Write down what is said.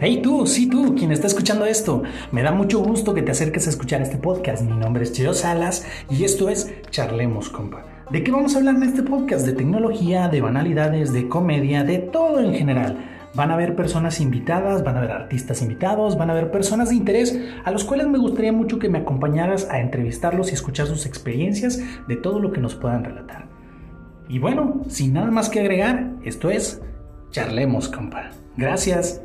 Hey tú, sí tú, quien está escuchando esto. Me da mucho gusto que te acerques a escuchar este podcast. Mi nombre es Cheo Salas y esto es Charlemos, compa. ¿De qué vamos a hablar en este podcast? De tecnología, de banalidades, de comedia, de todo en general. Van a haber personas invitadas, van a haber artistas invitados, van a haber personas de interés a los cuales me gustaría mucho que me acompañaras a entrevistarlos y escuchar sus experiencias de todo lo que nos puedan relatar. Y bueno, sin nada más que agregar, esto es Charlemos, compa. Gracias.